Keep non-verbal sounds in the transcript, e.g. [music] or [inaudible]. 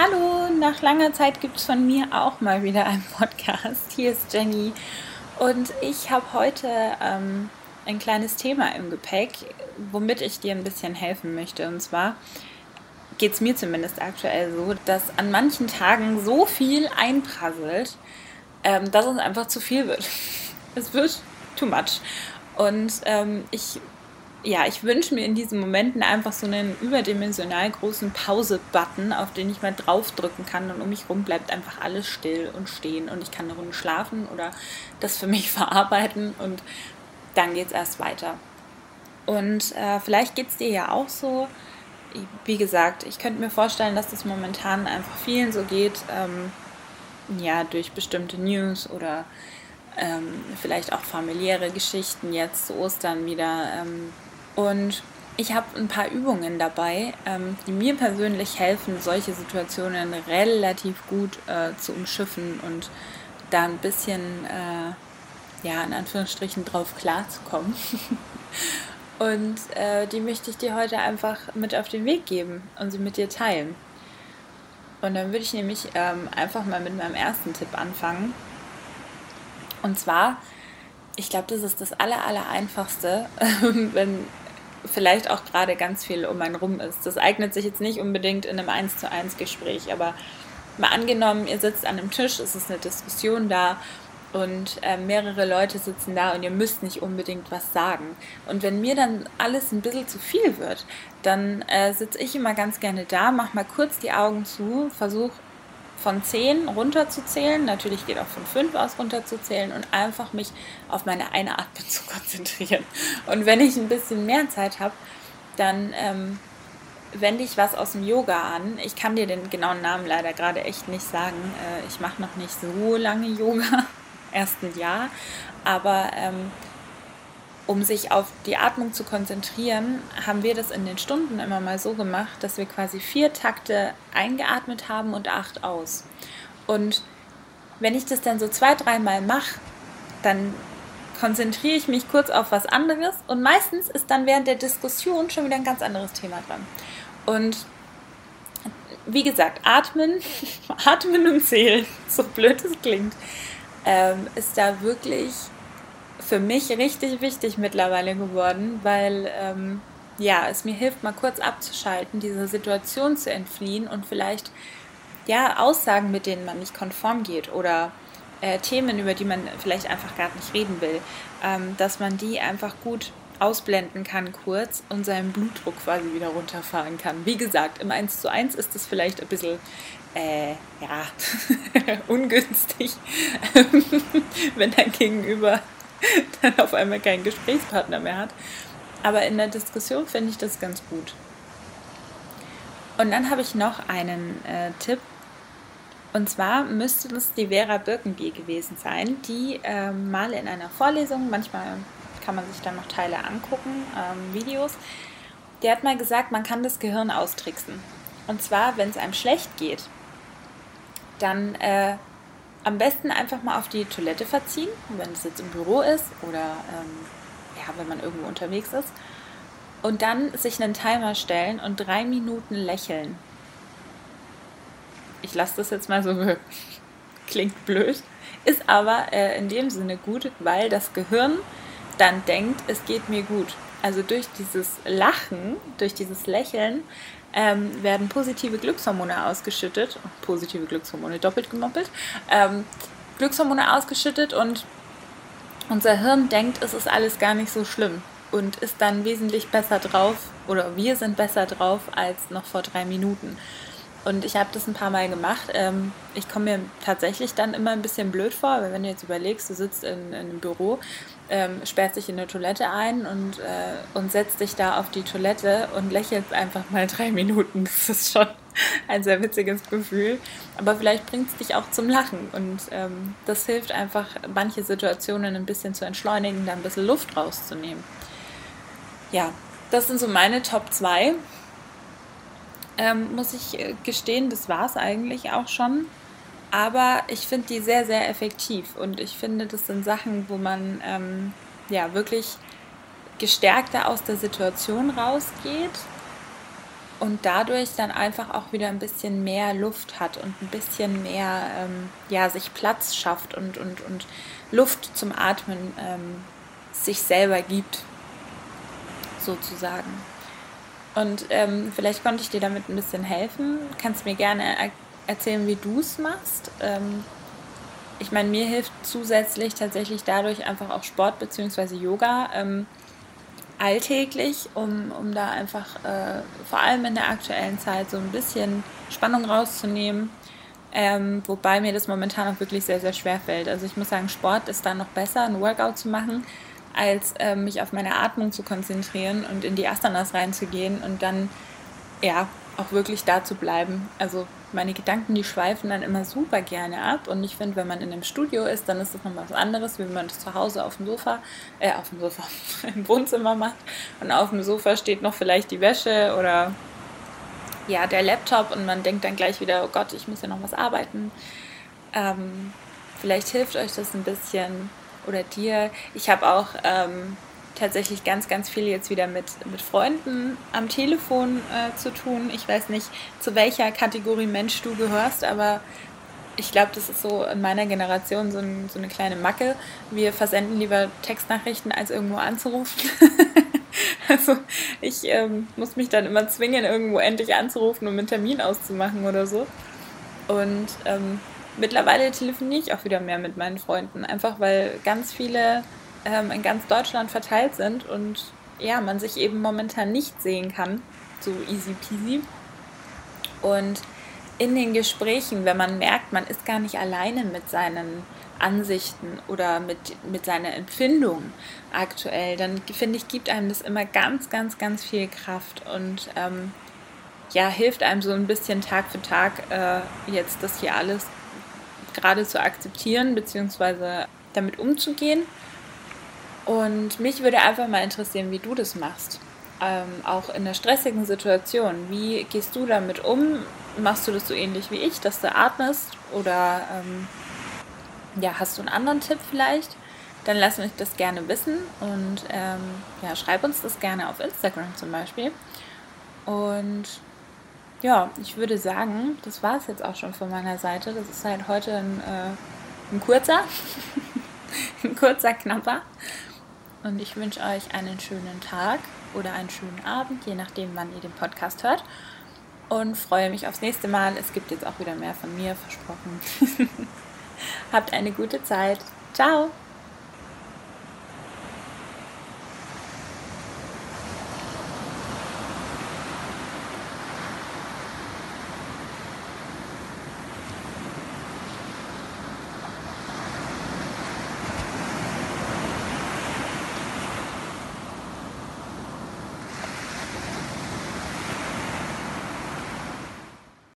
Hallo, nach langer Zeit gibt es von mir auch mal wieder einen Podcast. Hier ist Jenny und ich habe heute ähm, ein kleines Thema im Gepäck, womit ich dir ein bisschen helfen möchte. Und zwar geht es mir zumindest aktuell so, dass an manchen Tagen so viel einprasselt, ähm, dass es einfach zu viel wird. [laughs] Es wird too much. Und ähm, ich ja, ich wünsche mir in diesen Momenten einfach so einen überdimensional großen Pause-Button, auf den ich mal draufdrücken kann und um mich herum bleibt einfach alles still und stehen und ich kann eine Runde schlafen oder das für mich [laughs] verarbeiten und dann geht es erst weiter. Und äh, vielleicht geht es dir ja auch so. Wie gesagt, ich könnte mir vorstellen, dass das momentan einfach vielen so geht, ähm, ja, durch bestimmte News oder ähm, vielleicht auch familiäre Geschichten jetzt zu Ostern wieder. Ähm, und ich habe ein paar Übungen dabei, ähm, die mir persönlich helfen, solche Situationen relativ gut äh, zu umschiffen und da ein bisschen, äh, ja, in Anführungsstrichen drauf klarzukommen. [laughs] und äh, die möchte ich dir heute einfach mit auf den Weg geben und sie mit dir teilen. Und dann würde ich nämlich ähm, einfach mal mit meinem ersten Tipp anfangen. Und zwar, ich glaube, das ist das aller, aller einfachste, [laughs] wenn vielleicht auch gerade ganz viel um einen rum ist. Das eignet sich jetzt nicht unbedingt in einem 1 zu 1 Gespräch, aber mal angenommen, ihr sitzt an einem Tisch, es ist eine Diskussion da und äh, mehrere Leute sitzen da und ihr müsst nicht unbedingt was sagen. Und wenn mir dann alles ein bisschen zu viel wird, dann äh, sitze ich immer ganz gerne da, mach mal kurz die Augen zu, versuche von 10 runterzuzählen, natürlich geht auch von 5 aus runterzuzählen und einfach mich auf meine Einatmung zu konzentrieren. Und wenn ich ein bisschen mehr Zeit habe, dann ähm, wende ich was aus dem Yoga an. Ich kann dir den genauen Namen leider gerade echt nicht sagen. Äh, ich mache noch nicht so lange Yoga, [laughs] erst ein Jahr, aber ähm, um sich auf die Atmung zu konzentrieren, haben wir das in den Stunden immer mal so gemacht, dass wir quasi vier Takte eingeatmet haben und acht aus. Und wenn ich das dann so zwei, dreimal mache, dann konzentriere ich mich kurz auf was anderes und meistens ist dann während der Diskussion schon wieder ein ganz anderes Thema dran. Und wie gesagt, atmen, [laughs] atmen und zählen, so blöd es klingt, ähm, ist da wirklich für mich richtig wichtig mittlerweile geworden, weil ähm, ja, es mir hilft, mal kurz abzuschalten, dieser Situation zu entfliehen und vielleicht ja Aussagen, mit denen man nicht konform geht oder äh, Themen, über die man vielleicht einfach gar nicht reden will, ähm, dass man die einfach gut ausblenden kann kurz und seinen Blutdruck quasi wieder runterfahren kann. Wie gesagt, im 1 zu 1 ist es vielleicht ein bisschen äh, ja, [laughs] ungünstig, [laughs] wenn dein Gegenüber [laughs] dann auf einmal keinen Gesprächspartner mehr hat. Aber in der Diskussion finde ich das ganz gut. Und dann habe ich noch einen äh, Tipp. Und zwar müsste das die Vera Birkenbier gewesen sein, die äh, mal in einer Vorlesung, manchmal kann man sich dann noch Teile angucken, ähm, Videos, der hat mal gesagt, man kann das Gehirn austricksen. Und zwar, wenn es einem schlecht geht, dann äh, am besten einfach mal auf die Toilette verziehen, wenn es jetzt im Büro ist oder ähm, ja, wenn man irgendwo unterwegs ist. Und dann sich einen Timer stellen und drei Minuten lächeln. Ich lasse das jetzt mal so wirken. [laughs] Klingt blöd, ist aber äh, in dem Sinne gut, weil das Gehirn dann denkt, es geht mir gut. Also durch dieses Lachen, durch dieses Lächeln ähm, werden positive Glückshormone ausgeschüttet, positive Glückshormone doppelt gemoppelt, ähm, Glückshormone ausgeschüttet und unser Hirn denkt, es ist alles gar nicht so schlimm und ist dann wesentlich besser drauf oder wir sind besser drauf als noch vor drei Minuten. Und ich habe das ein paar Mal gemacht. Ähm, ich komme mir tatsächlich dann immer ein bisschen blöd vor, weil wenn du jetzt überlegst, du sitzt in, in einem Büro, ähm, sperrt sich in eine Toilette ein und, äh, und setzt dich da auf die Toilette und lächelt einfach mal [laughs] drei Minuten. Das ist schon ein sehr witziges Gefühl. Aber vielleicht bringt es dich auch zum Lachen. Und ähm, das hilft einfach, manche Situationen ein bisschen zu entschleunigen, da ein bisschen Luft rauszunehmen. Ja, das sind so meine Top 2 ähm, muss ich äh, gestehen, das war es eigentlich auch schon. Aber ich finde die sehr, sehr effektiv und ich finde, das sind Sachen, wo man ähm, ja wirklich gestärkter aus der Situation rausgeht und dadurch dann einfach auch wieder ein bisschen mehr Luft hat und ein bisschen mehr ähm, ja, sich Platz schafft und, und, und Luft zum Atmen ähm, sich selber gibt, sozusagen. Und ähm, vielleicht konnte ich dir damit ein bisschen helfen. Kannst mir gerne er erzählen, wie du es machst. Ähm, ich meine, mir hilft zusätzlich tatsächlich dadurch einfach auch Sport bzw. Yoga ähm, alltäglich, um, um da einfach äh, vor allem in der aktuellen Zeit so ein bisschen Spannung rauszunehmen. Ähm, wobei mir das momentan auch wirklich sehr, sehr schwer fällt. Also ich muss sagen, Sport ist da noch besser, ein Workout zu machen, als äh, mich auf meine Atmung zu konzentrieren und in die Asanas reinzugehen und dann ja auch wirklich da zu bleiben. Also meine Gedanken, die schweifen dann immer super gerne ab. Und ich finde, wenn man in einem Studio ist, dann ist das nochmal was anderes, wie wenn man das zu Hause auf dem Sofa, äh, auf dem Sofa, [laughs] im Wohnzimmer macht. Und auf dem Sofa steht noch vielleicht die Wäsche oder ja, der Laptop und man denkt dann gleich wieder, oh Gott, ich muss ja noch was arbeiten. Ähm, vielleicht hilft euch das ein bisschen oder dir. Ich habe auch ähm, tatsächlich ganz, ganz viel jetzt wieder mit, mit Freunden am Telefon äh, zu tun. Ich weiß nicht, zu welcher Kategorie Mensch du gehörst, aber ich glaube, das ist so in meiner Generation so, ein, so, eine kleine Macke. Wir versenden lieber Textnachrichten, als irgendwo anzurufen. [laughs] also ich ähm, muss mich dann immer zwingen, irgendwo endlich anzurufen, um einen Termin auszumachen oder so. Und ähm, mittlerweile telefoniere ich auch wieder mehr mit meinen Freunden, einfach weil ganz viele ähm, in ganz Deutschland verteilt sind und ja, man sich eben momentan nicht sehen kann, so easy peasy. Und in den Gesprächen, wenn man merkt, man ist gar nicht alleine mit seinen Ansichten oder mit, mit seiner Empfindung aktuell, dann finde ich, gibt einem das immer ganz, ganz, ganz viel Kraft und ähm, ja, hilft einem so ein bisschen Tag für Tag äh, jetzt das hier alles gerade zu akzeptieren, beziehungsweise damit umzugehen und mich würde einfach mal interessieren, wie du das machst. Ähm, auch in einer stressigen Situation. Wie gehst du damit um? Machst du das so ähnlich wie ich, dass du atmest? Oder ähm, ja, hast du einen anderen Tipp vielleicht? Dann lass mich das gerne wissen und ähm, ja, schreib uns das gerne auf Instagram zum Beispiel. Und ja, ich würde sagen, das war es jetzt auch schon von meiner Seite. Das ist halt heute ein, äh, ein kurzer, [laughs] ein kurzer, knapper. Und ich wünsche euch einen schönen Tag oder einen schönen Abend, je nachdem, wann ihr den Podcast hört. Und freue mich aufs nächste Mal. Es gibt jetzt auch wieder mehr von mir, versprochen. [laughs] Habt eine gute Zeit. Ciao!